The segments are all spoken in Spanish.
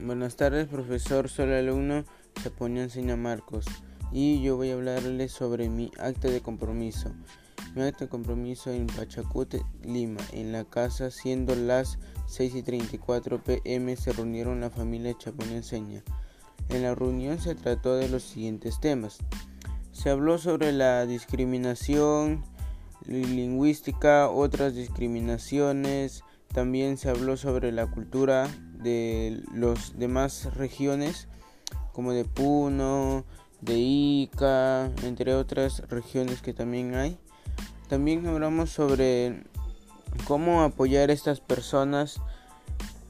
Buenas tardes, profesor. Soy el alumno Enseña Marcos y yo voy a hablarles sobre mi acta de compromiso. Mi acta de compromiso en Pachacute, Lima, en la casa, siendo las 6 y 34 pm, se reunieron la familia Chaponía Enseña. En la reunión se trató de los siguientes temas. Se habló sobre la discriminación lingüística, otras discriminaciones, también se habló sobre la cultura de las demás regiones, como de Puno, de Ica, entre otras regiones que también hay. También hablamos sobre cómo apoyar a estas personas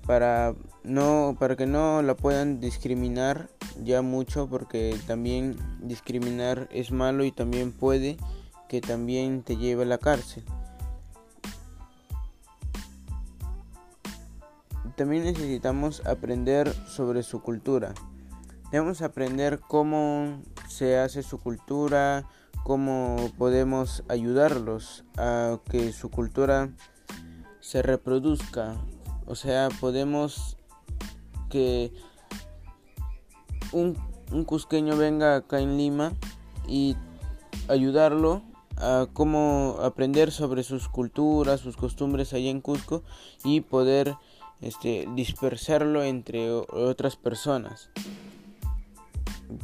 para no para que no la puedan discriminar ya mucho porque también discriminar es malo y también puede que también te lleve a la cárcel. También necesitamos aprender sobre su cultura. Debemos aprender cómo se hace su cultura, cómo podemos ayudarlos a que su cultura se reproduzca. O sea, podemos que un, un cusqueño venga acá en Lima y ayudarlo a cómo aprender sobre sus culturas, sus costumbres allá en Cusco y poder este, dispersarlo entre otras personas.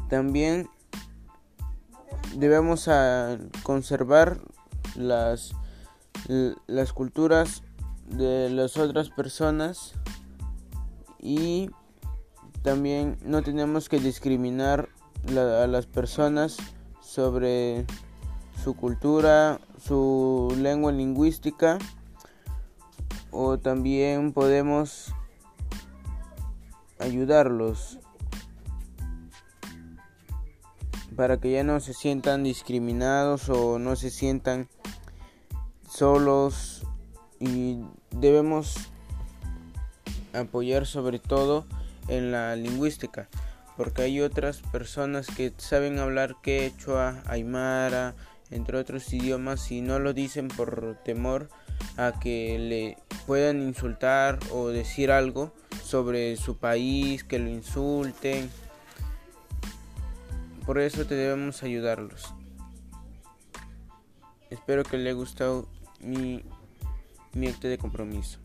También debemos a conservar las, las culturas de las otras personas y también no tenemos que discriminar a las personas sobre su cultura, su lengua lingüística o también podemos ayudarlos para que ya no se sientan discriminados o no se sientan solos y debemos apoyar sobre todo en la lingüística porque hay otras personas que saben hablar quechua, aymara, entre otros idiomas y no lo dicen por temor a que le puedan insultar o decir algo sobre su país, que lo insulten. Por eso te debemos ayudarlos. Espero que le haya gustado mi, mi acto de compromiso.